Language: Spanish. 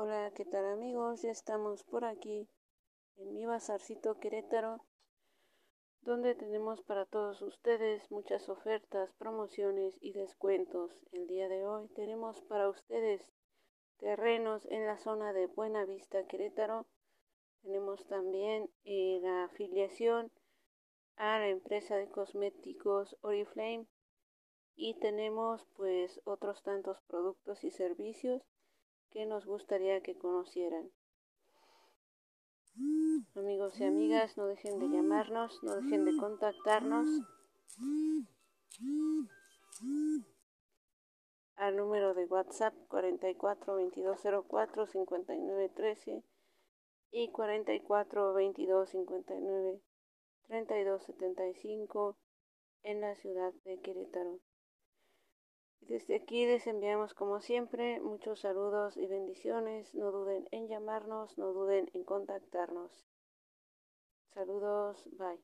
Hola, ¿qué tal amigos? Ya estamos por aquí en mi bazarcito Querétaro, donde tenemos para todos ustedes muchas ofertas, promociones y descuentos. El día de hoy tenemos para ustedes terrenos en la zona de Buena Vista Querétaro. Tenemos también eh, la afiliación a la empresa de cosméticos Oriflame y tenemos pues otros tantos productos y servicios que nos gustaría que conocieran. Amigos y amigas, no dejen de llamarnos, no dejen de contactarnos al número de WhatsApp 44 2204 59 13 y 44 22 59 32 75 en la ciudad de Querétaro. Desde aquí les enviamos como siempre muchos saludos y bendiciones. No duden en llamarnos, no duden en contactarnos. Saludos, bye.